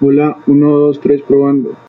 Hola, uno, dos, tres, probando.